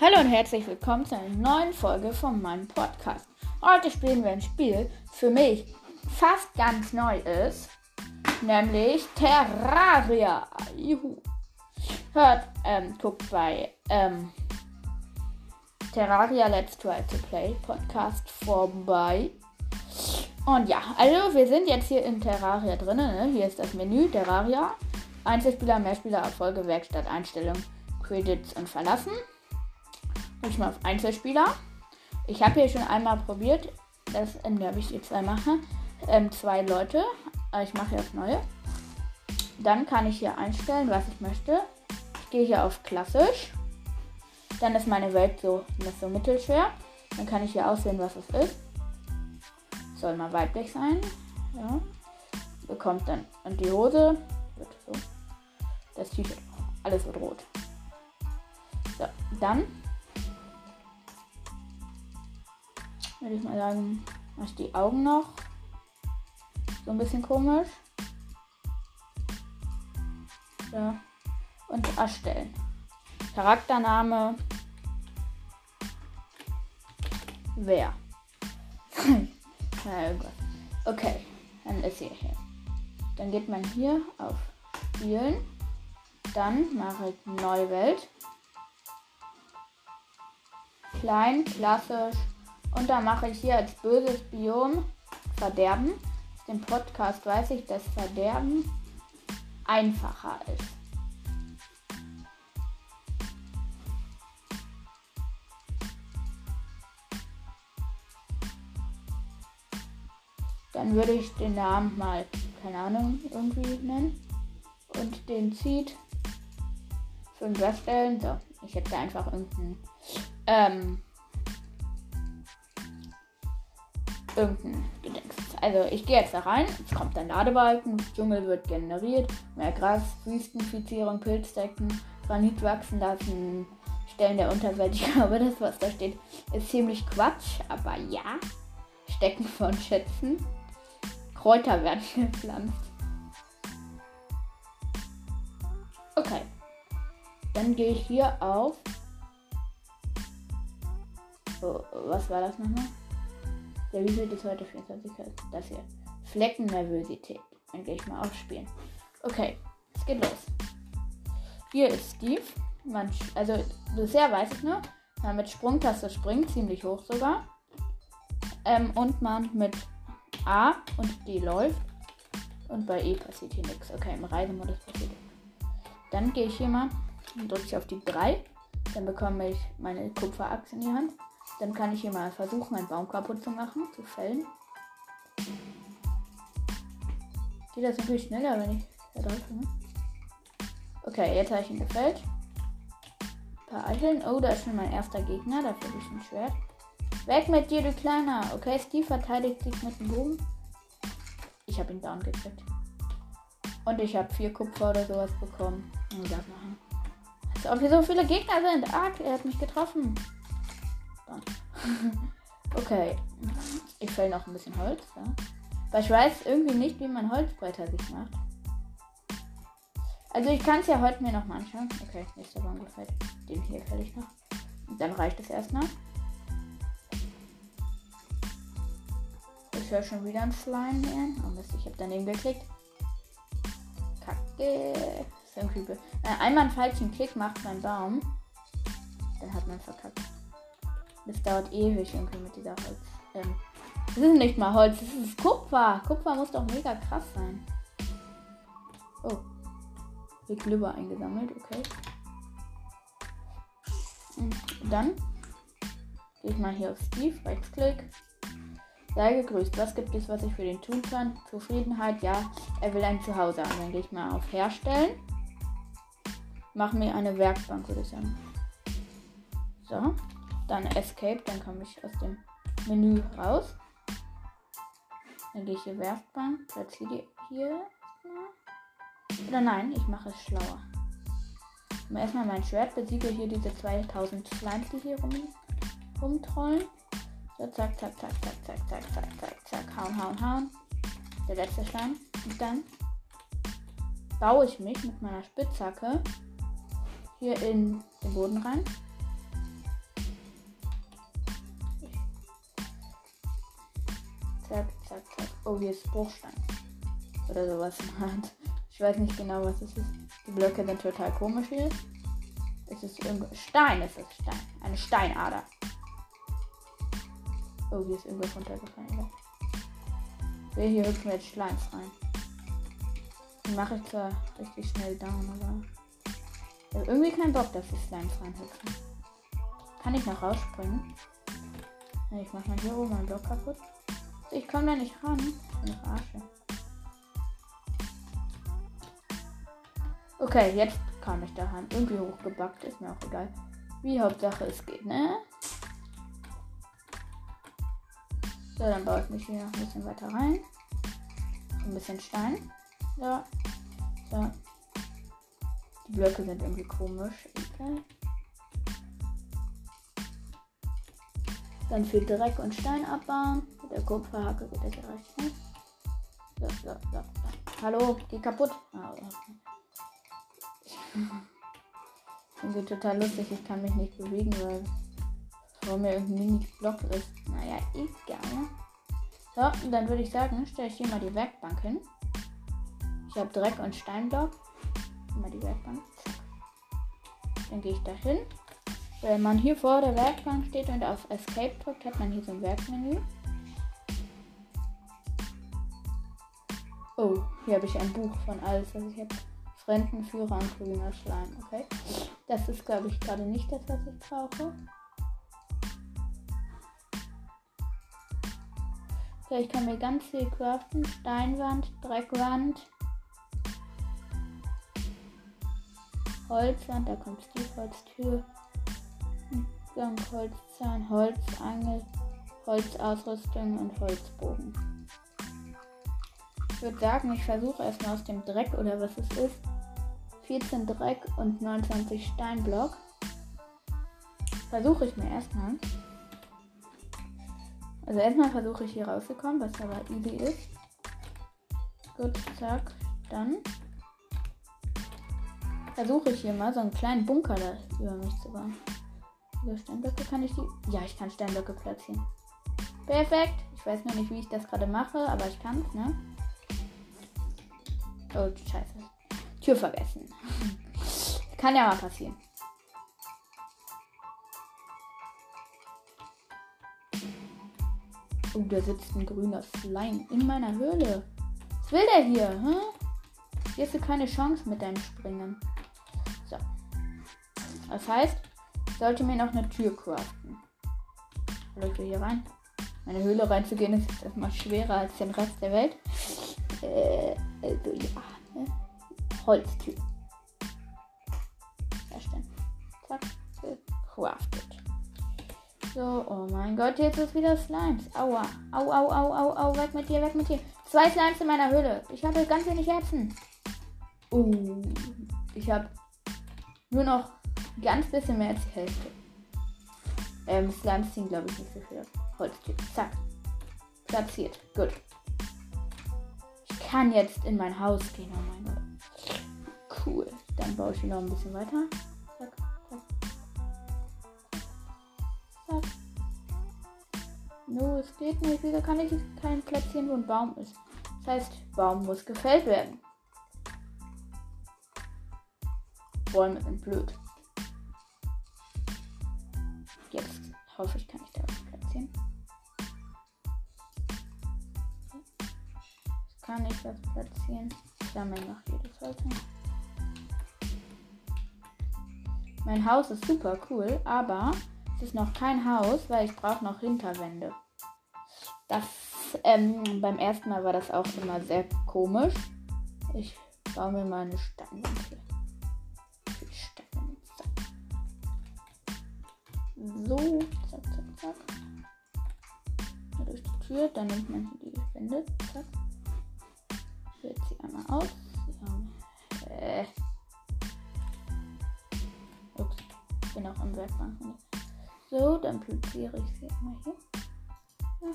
Hallo und herzlich willkommen zu einer neuen Folge von meinem Podcast. Heute spielen wir ein Spiel, für mich fast ganz neu ist, nämlich Terraria. Juhu. Hört, ähm, guckt bei ähm, Terraria Let's Try to Play Podcast vorbei. Und ja, also wir sind jetzt hier in Terraria drinnen. Ne? Hier ist das Menü Terraria. Einzelspieler, Mehrspieler, Erfolge, Werkstatt, Einstellung, Credits und Verlassen. Drücke ich mal auf Einzelspieler. Ich habe hier schon einmal probiert, das ändere ich jetzt mache. Ähm, zwei Leute. Äh, ich mache jetzt neue. Dann kann ich hier einstellen, was ich möchte. Ich gehe hier auf klassisch. Dann ist meine Welt so, so mittelschwer. Dann kann ich hier auswählen, was es ist. Soll mal weiblich sein. Ja. Bekommt dann und die Hose. Das T-Shirt. Alles wird rot. So, dann würde ich mal sagen, mache ich die Augen noch. So ein bisschen komisch. Ja. Und erstellen. Charaktername. Wer? okay, dann ist sie hier. Dann geht man hier auf Spielen. Dann mache ich Neue Welt. Klein, klassisch, und da mache ich hier als böses Biom Verderben. Dem Podcast weiß ich, dass Verderben einfacher ist. Dann würde ich den Namen mal, keine Ahnung, irgendwie nennen. Und den zieht. Fünf erstellen. So, ich hätte einfach irgendeinen ähm, irgendein Gedächtnis. Also ich gehe jetzt da rein, es kommt ein Ladebalken, Dschungel wird generiert, mehr Gras, Wüstenfizierung, Pilzdecken, Granit wachsen lassen, Stellen der Unterwelt. Ich glaube, das, was da steht, ist ziemlich Quatsch, aber ja. Stecken von Schätzen. Kräuter werden gepflanzt. Okay. Dann gehe ich hier auf. Oh, was war das nochmal? Der Wiesel ist heute 24. Das hier. Fleckennervosität. Dann gehe ich mal aufspielen. Okay, es geht los. Hier ist Steve. Man, also bisher weiß ich nur, man mit Sprungtaste springt, ziemlich hoch sogar. Ähm, und man mit A und D läuft. Und bei E passiert hier nichts. Okay, im Reisemodus passiert. Dann gehe ich hier mal und drücke ich auf die 3. Dann bekomme ich meine Kupferachse in die Hand. Dann kann ich hier mal versuchen, einen Baum kaputt zu machen, zu fällen. Geht das natürlich schneller, wenn ich da drücke. Ne? Okay, jetzt habe ich ihn gefällt. Ein paar Eicheln. Oh, da ist schon mein erster Gegner. Da finde ich ein Schwert. Weg mit dir, du Kleiner. Okay, Steve verteidigt sich mit dem Bogen. Ich habe ihn down gekriegt. Und ich habe vier Kupfer oder sowas bekommen. Und das machen. Als ob hier so viele Gegner sind. Ah, er hat mich getroffen. okay. Ich fäll noch ein bisschen Holz, ja. Weil ich weiß irgendwie nicht, wie man Holzbretter sich macht. Also ich kann es ja heute mir noch mal anschauen. Okay, nächster Baum gefällt. Den hier fäll ich noch. Und dann reicht es erstmal. Ich höre schon wieder ein Slime hier. Oh Mist, ich habe daneben geklickt. Kacke. Ist irgendwie be äh, einmal einen falschen Klick macht mein Baum. Dann hat man verkackt. Das dauert ewig irgendwie mit dieser Holz. Ähm, das ist nicht mal Holz, das ist Kupfer. Kupfer muss doch mega krass sein. Oh. Wird Glibber eingesammelt, okay. Und dann gehe ich mal hier auf Steve, Rechtsklick. Sei gegrüßt. Was gibt es, was ich für den tun kann? Zufriedenheit, ja. Er will ein Zuhause haben. Dann gehe ich mal auf Herstellen. Mach mir eine Werkbank, würde ich sagen. So. Dann Escape, dann komme ich aus dem Menü raus. Dann gehe ich hier Werkbank, platziere hier. Oder nein, ich mache es schlauer. Mache erstmal mein Schwert, besiege hier diese 2000 Slimes, die hier rum, rumtrollen. So, zack, zack, zack, zack, zack, zack, zack, zack, zack, hauen, hauen, hauen. Der letzte Schleim. Und dann baue ich mich mit meiner Spitzhacke hier in den Boden rein. Oh, hier ist Bruchstein. Oder sowas Ich weiß nicht genau, was es ist. Die Blöcke sind total komisch hier. Es ist irgendwo. Stein, es ist Stein. Eine Steinader. Oh, hier ist irgendwas runtergefallen. Ja. Hier hüpfen jetzt Schleims rein. Die mache ich zwar richtig schnell down, aber. Ich habe irgendwie keinen Bock, dass die Slimes reinhüpfen. Kann ich noch rausspringen? Ich mach mal hier oben meinen Block kaputt. Ich komme da nicht ran. Verarsche. Okay, jetzt kam ich daran. Irgendwie hochgebackt, ist mir auch egal. Wie Hauptsache es geht, ne? So, dann baue ich mich hier noch ein bisschen weiter rein. Ein bisschen Stein. So. So. Die Blöcke sind irgendwie komisch. Okay. Dann viel Dreck und Stein abbauen. Mit der Kupferhacke geht das ja recht. So, so, so, so. Hallo, geh kaputt. Ah. Irgendwie total lustig. Ich kann mich nicht bewegen, weil vor mir irgendein Mini-Block ist. Naja, egal. So, dann würde ich sagen, stelle ich hier mal die Werkbank hin. Ich habe Dreck und Steinblock. Mal die Werkbank. Dann gehe ich da hin. Wenn man hier vor der Werkbank steht und auf Escape drückt, hat man hier so ein Werkmenü. Oh, hier habe ich ein Buch von alles, was ich habe. Fremdenführer und grüner Schleim. Okay. Das ist, glaube ich, gerade nicht das, was ich brauche. Okay, ich kann mir ganz viel craften. Steinwand, Dreckwand. Holzwand, da kommt Steve Gang, Holzzahn, Holzangel, Holzausrüstung und Holzbogen. Ich würde sagen, ich versuche erstmal aus dem Dreck oder was es ist, 14 Dreck und 29 Steinblock. Versuche ich mir erstmal. Also erstmal versuche ich hier rauszukommen, was aber easy ist. Gut, zack. Dann versuche ich hier mal so einen kleinen Bunker da über mich zu bauen. Über Steinblöcke kann ich die. Ja, ich kann Steinblöcke platzieren. Perfekt. Ich weiß noch nicht, wie ich das gerade mache, aber ich kann es, ne? Oh, scheiße. Tür vergessen. Kann ja mal passieren. Oh, da sitzt ein grüner Slime in meiner Höhle. Was will der hier? Hä? Hier hast du keine Chance mit deinem Springen. So. Das heißt, sollte mir noch eine Tür craften. Soll ich hier rein? Meine Höhle reinzugehen ist erstmal schwerer als den Rest der Welt. Äh, also ja. Ne? Holztür. Herstellen. Zack. Gecraftet. So, oh mein Gott, jetzt ist wieder Slimes. Aua. Au, au, au, au, au. Weg mit dir, weg mit dir. Zwei Slimes in meiner Höhle. Ich habe ganz wenig Herzen. Uh, ich habe nur noch ganz bisschen mehr als die Hälfte. Ähm, Slimes ziehen, glaube ich, nicht so viel. Holztür. Zack. Platziert. Gut. Ich kann jetzt in mein Haus gehen. Oh mein Gott. Cool. Dann baue ich ihn noch ein bisschen weiter. Zack, zack. Zack. No, es geht nicht. Wieso kann ich keinen platzieren, wo ein Baum ist? Das heißt, Baum muss gefällt werden. Bäume sind blöd. Hoffe ich, kann ich da platzieren. Jetzt kann ich das platzieren. Ich sammle noch jedes Holz. Mein Haus ist super cool, aber es ist noch kein Haus, weil ich brauche noch Hinterwände. Das ähm, beim ersten Mal war das auch immer sehr komisch. Ich baue mir mal eine Steinwand hier. So, zack, zack, zack. Durch die Tür, dann nimmt man hier die Wände. Zack. Wählt sie einmal aus. Äh, bin auch im Werkbank. So, dann platziere ich sie mal hier. Ja.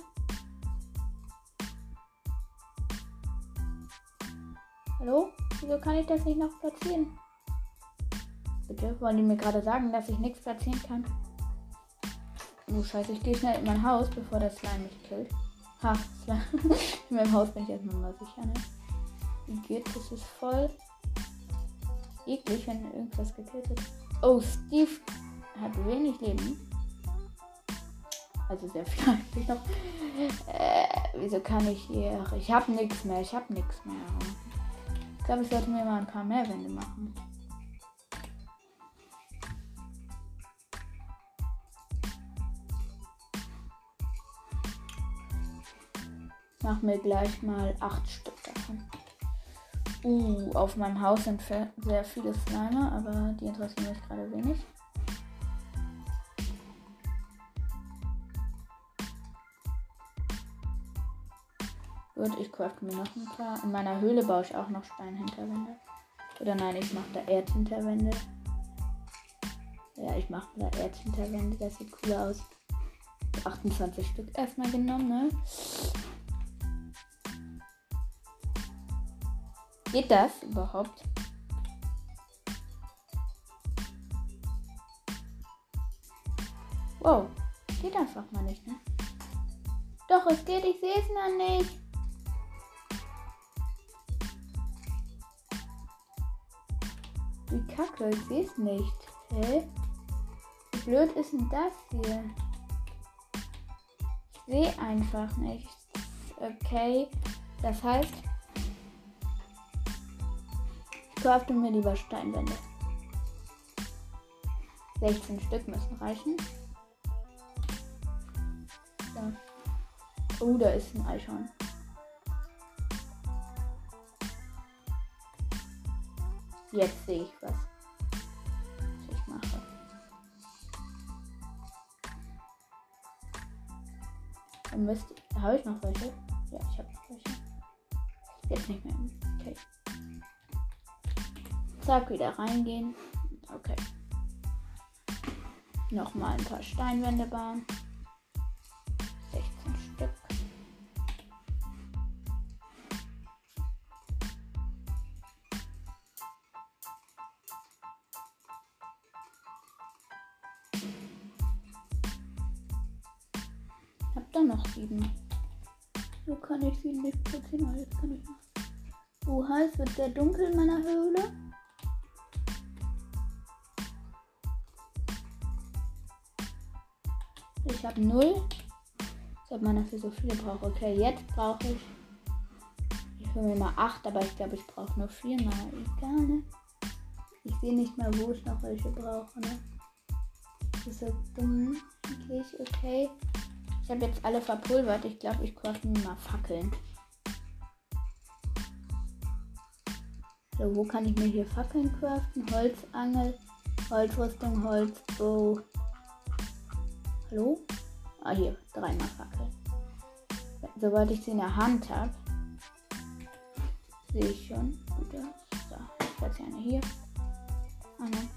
Hallo? Wieso kann ich das nicht noch platzieren? Bitte, wollen die mir gerade sagen, dass ich nichts platzieren kann? Oh Scheiße, ich gehe schnell in mein Haus, bevor der Slime mich killt. Ha, in meinem Haus bin ich erstmal mal sicher, ne? Wie geht das? ist voll eklig, wenn irgendwas gekillt ist. Oh, Steve hat wenig Leben. Also sehr viel eigentlich noch. Äh, wieso kann ich hier. Ich habe nichts mehr. Ich habe nichts mehr. Ich glaube, ich sollte mir mal ein paar mehr Wände machen. Mach mir gleich mal acht Stück davon. Uh, auf meinem Haus sind sehr viele Slimer, aber die interessieren mich gerade wenig. Gut, ich crafte mir noch ein paar. In meiner Höhle baue ich auch noch Steinhinterwände. Oder nein, ich mache da Erdhinterwände. Ja, ich mache da Erdhinterwände. Das sieht cool aus. 28 Stück erstmal genommen, ne? Geht das überhaupt? Wow, geht einfach mal nicht, ne? Doch, es geht, ich sehe es noch nicht. Wie kacke, ich sehe es nicht. Hä? Wie blöd ist denn das hier? Ich sehe einfach nichts. Okay, das heißt, crafte mir lieber Steinwände. 16 Stück müssen reichen. Oh, da ist ein Eichhorn. Jetzt sehe ich was. Was ich mache. Dann müsste. Habe ich noch welche? Ja, ich habe noch welche. Jetzt nicht mehr. Okay. Zack, wieder reingehen. Okay. Nochmal ein paar Steinwände bauen. 16 Stück. Hab da noch sieben. So kann ich sie nicht platzieren, weil jetzt kann ich noch. Oha, es wird sehr dunkel in meiner Höhle. Ich habe null. Als ob man dafür so viele braucht. Okay, jetzt brauche ich. Ich will mir mal acht, aber ich glaube, ich brauche nur vier. Na, egal, ne? Ich sehe nicht mal, wo ich noch welche brauche, ne? Das ist so dumm. Okay, okay. Ich habe jetzt alle verpulvert. Ich glaube, ich crafte mir mal Fackeln. So, wo kann ich mir hier Fackeln craften? Holzangel, Holzrüstung, Holzbow. Hallo? Ah, hier, dreimal Fackel. Sobald ich sie in der Hand habe, sehe ich schon. Gut, so, ich platziere eine hier. Eine.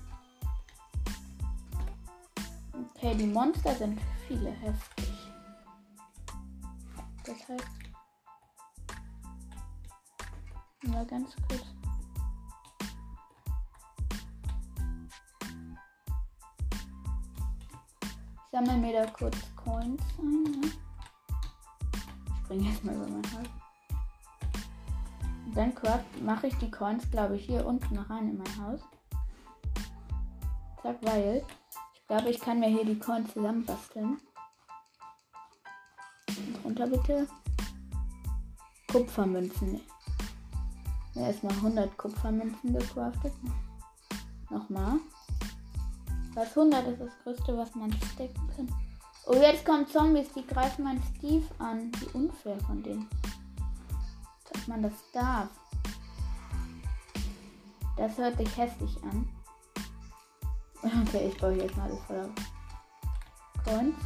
Okay, die Monster sind viele, heftig. Das heißt, mal ganz kurz. Sammle mir da kurz Coins ein. Ne? Ich springe erstmal über mein Haus. Dann mache ich die Coins, glaube ich, hier unten rein in mein Haus. Zack, weil ich glaube, ich kann mir hier die Coins zusammenbasteln. Und runter bitte. Kupfermünzen. Erstmal 100 Kupfermünzen gecraftet. Nochmal. Was 100 ist das größte, was man stecken kann. Oh, jetzt kommen Zombies, die greifen meinen Steve an. Wie unfair von denen. Dass man das darf. Das hört sich hässlich an. Okay, ich baue jetzt mal alles voller Coins.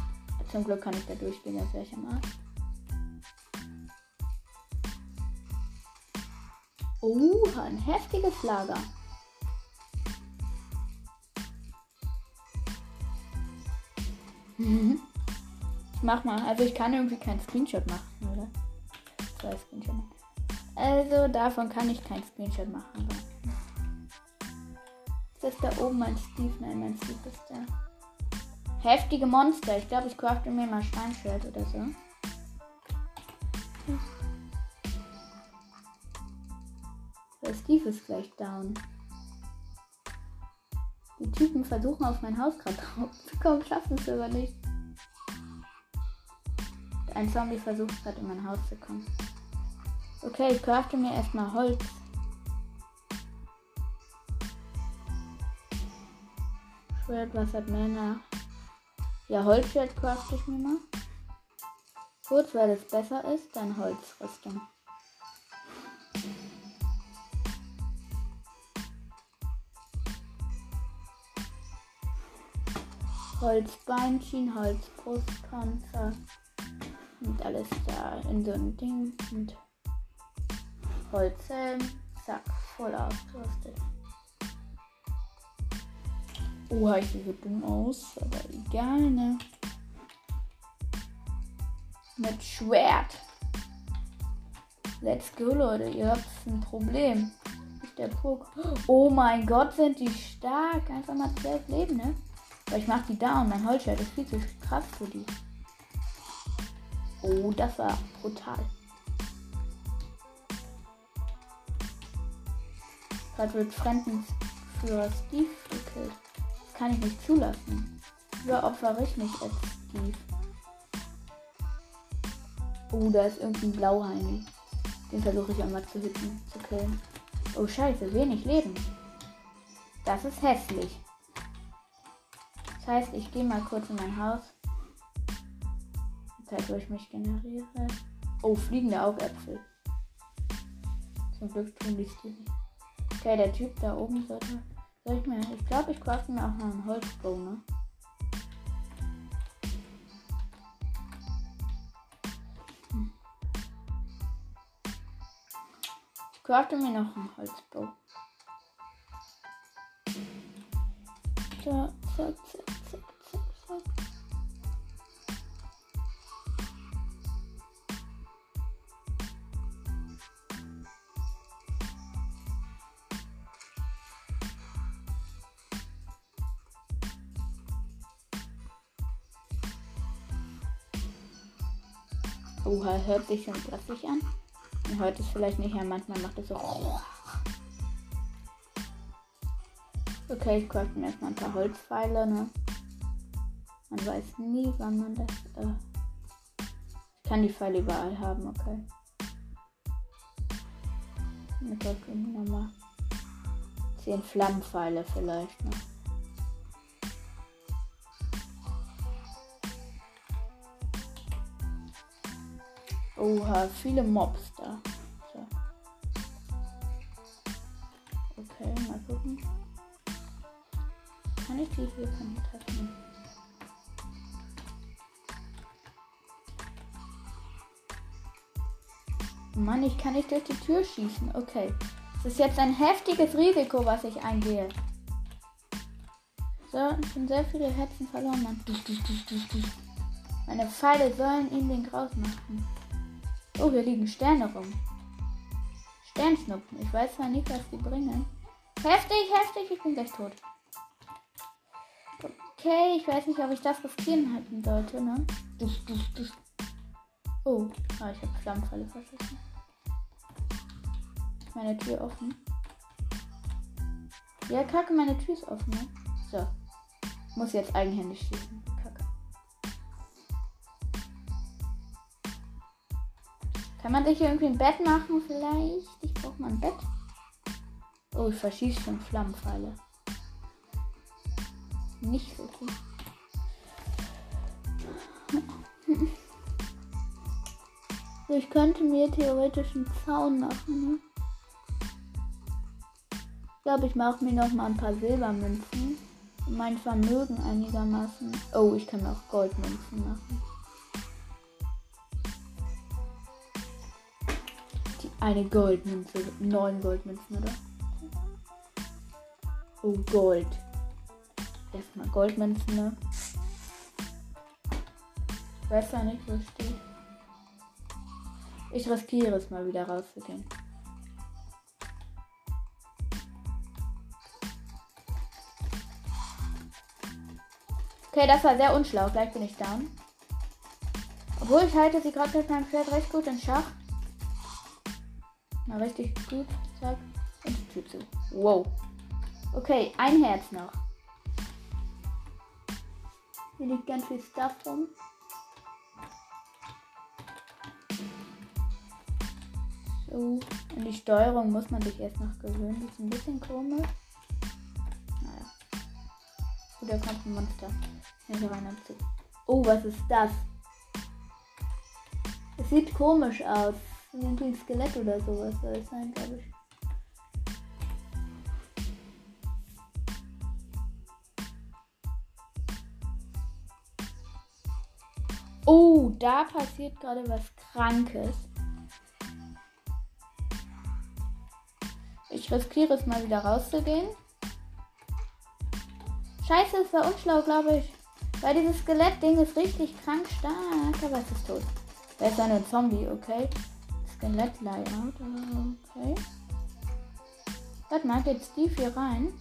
Zum Glück kann ich da durchgehen, das wäre ich am Arsch. Oh, ein heftiges Lager. mach mal. Also ich kann irgendwie keinen Screenshot machen, oder? Zwei Screenshot machen. Also davon kann ich keinen Screenshot machen. Ist das da oben mein Steve? Nein, mein Steve ist da. Heftige Monster. Ich glaube, ich crafte mir mal Steinschwert oder so. Der Steve ist gleich down. Die Typen versuchen auf mein Haus gerade draufzukommen, schaffen es aber nicht. Ein Zombie versucht gerade in mein Haus zu kommen. Okay, ich crafte mir erstmal Holz. Schwert, was hat Männer? Ja, Holzschwert crafte ich mir mal. Kurz, weil es besser ist, dann Holzrüstung. Holzbeinchen, Holzbrustpanzer und alles da in so ein Ding und Holzhelm, zack, voll ausgerüstet. Oha, ich sehe dumm aus, aber egal, ne? Mit Schwert. Let's go, Leute. Ihr habt ein Problem. Ist der Pok. Oh mein Gott, sind die stark. Einfach mal zwölf Leben, ne? Aber ich mach die down. Mein Holzschwert ist viel zu krass für die. Oh, das war brutal. Gerade wird Fremdenführer Steve gekillt. Das kann ich nicht zulassen. Überopfere ich nicht als Steve. Oh, da ist irgendein Blauheini. Den versuche ich einmal zu hitten, zu killen. Oh scheiße, wenig Leben. Das ist hässlich. Das heißt, ich gehe mal kurz in mein Haus. Zeit, wo ich mich generiere. Oh, fliegende Augäpfel. Zum Glück tun die Stevie. Okay, der Typ da oben sollte. Soll ich mir. Ich glaube, ich crafte mir auch noch einen Holzbow, ne? Hm. Ich crafte mir noch einen Holzbow. So, zack, zack, zack. Oha, hört sich schon klassisch an. Und heute ist vielleicht nicht, ja, manchmal macht es so. Okay, ich kaufe mir erstmal ein paar Holzpfeile, ne? Man weiß nie, wann man das. Äh ich kann die Pfeile überall haben, okay. Mit der nochmal 10 Flammenpfeile vielleicht, ne? Oha, viele Mobs da. So. Okay, mal gucken. Kann ich die hier treffen? Mann, ich kann nicht durch die Tür schießen. Okay. Das ist jetzt ein heftiges Risiko, was ich eingehe. So, ich bin sehr viele Herzen verloren, Mann. Meine Pfeile sollen ihm den Graus machen. Oh, hier liegen Sterne rum. Sternschnuppen. Ich weiß zwar nicht, was die bringen. Heftig, heftig, ich bin gleich tot. Okay, ich weiß nicht, ob ich das riskieren halten sollte, ne? Oh, ah, ich habe Flammenfalle verschossen. Meine Tür offen. Ja, kacke, meine Tür ist offen, ne? So. Muss jetzt eigenhändig schießen. Kann man sich hier irgendwie ein Bett machen vielleicht? Ich brauche mal ein Bett. Oh, ich verschieße schon Flammenpfeile. Nicht so gut. Ich könnte mir theoretisch einen Zaun machen. Ne? Ich glaube, ich mache mir noch mal ein paar Silbermünzen. Mein Vermögen einigermaßen. Oh, ich kann mir auch Goldmünzen machen. Eine Goldmünze. Neun Goldmünzen, oder? Oh, Gold. Erstmal Goldmünzen, ne? Ich weiß ja nicht, wo es. Ich riskiere es mal wieder rauszugehen. Okay, das war sehr unschlau. Gleich bin ich down. Obwohl ich halte sie gerade mit meinem Pferd recht gut in Schach. Mal richtig gut. Zack. Und die Tür zu. Wow. Okay, ein Herz noch. Hier liegt ganz viel Stuff rum. So. Und die Steuerung muss man sich erst noch gewöhnen. Die ist ein bisschen komisch. Da kommt ein Monster. Hier rein und Oh, was ist das? Es sieht komisch aus. Irgendwie ein Skelett oder sowas soll es sein, glaube ich. Oh, da passiert gerade was Krankes. Ich riskiere es mal wieder rauszugehen. Scheiße, es war unschlau, glaube ich. Weil dieses Skelettding ist richtig krank stark. Aber es ist tot. Er ist ein Zombie, okay. Skelett-Layout, okay. Warte mal, geht Steve hier rein?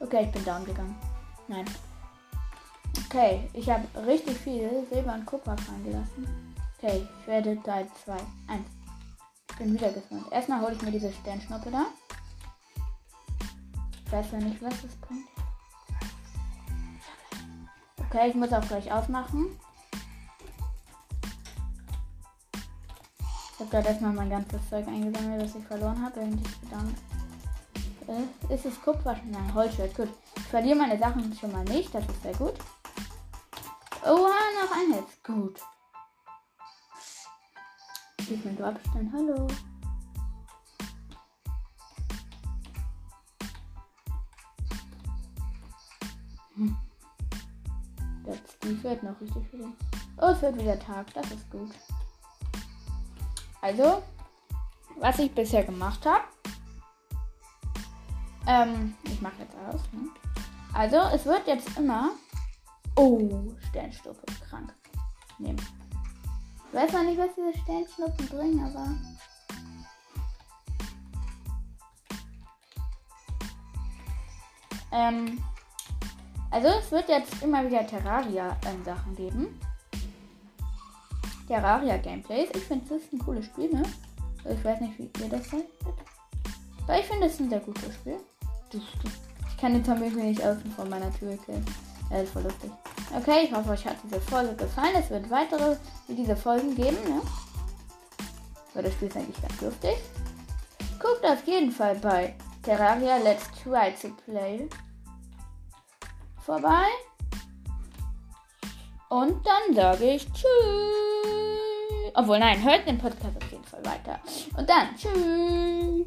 Okay, ich bin down gegangen. Nein. Okay, ich habe richtig viel Silber und Kupfer reingelassen. Okay, ich werde Teil 2. 1. Ich bin wieder gespawnt. Erstmal hole ich mir diese Sternschnuppe da. Ich weiß ja nicht, was das bringt. Okay, ich muss auch gleich ausmachen. Ich habe gerade erstmal mein ganzes Zeug eingesammelt, das ich verloren habe. Und ich bedanke. Äh, ist es Kupfer? Nein, Holzschwert. Gut. Ich verliere meine Sachen schon mal nicht. Das ist sehr gut. Oha, noch ein Herz. Gut. Ich bin Abstand. Hallo. Hm. Der Steve noch richtig viel. Oh, es wird wieder Tag. Das ist gut. Also, was ich bisher gemacht habe. Ähm, ich mache jetzt aus. Ne? Also, es wird jetzt immer. Oh, Sternstufe. Krank. Nehmen. Ich weiß noch nicht, was diese Sternschnuppen bringen, aber. Ähm, also es wird jetzt immer wieder Terraria-Sachen geben. Terraria-Gameplays. Ich finde, das ist ein cooles Spiel, ne? Ich weiß nicht, wie ihr das seid. Aber ich finde, es ist ein sehr gutes Spiel. Ich kann den Zombie nicht außen von meiner Tür killen. Das ist voll lustig. Okay, ich hoffe, euch hat diese Folge gefallen. Es wird weitere wie diese Folgen geben, ne? Weil das Spiel ist eigentlich ganz lustig. Guckt auf jeden Fall bei Terraria Let's Try to Play vorbei. Und dann sage ich Tschüss. Obwohl, nein, hört den Podcast auf jeden Fall weiter. Und dann Tschüss.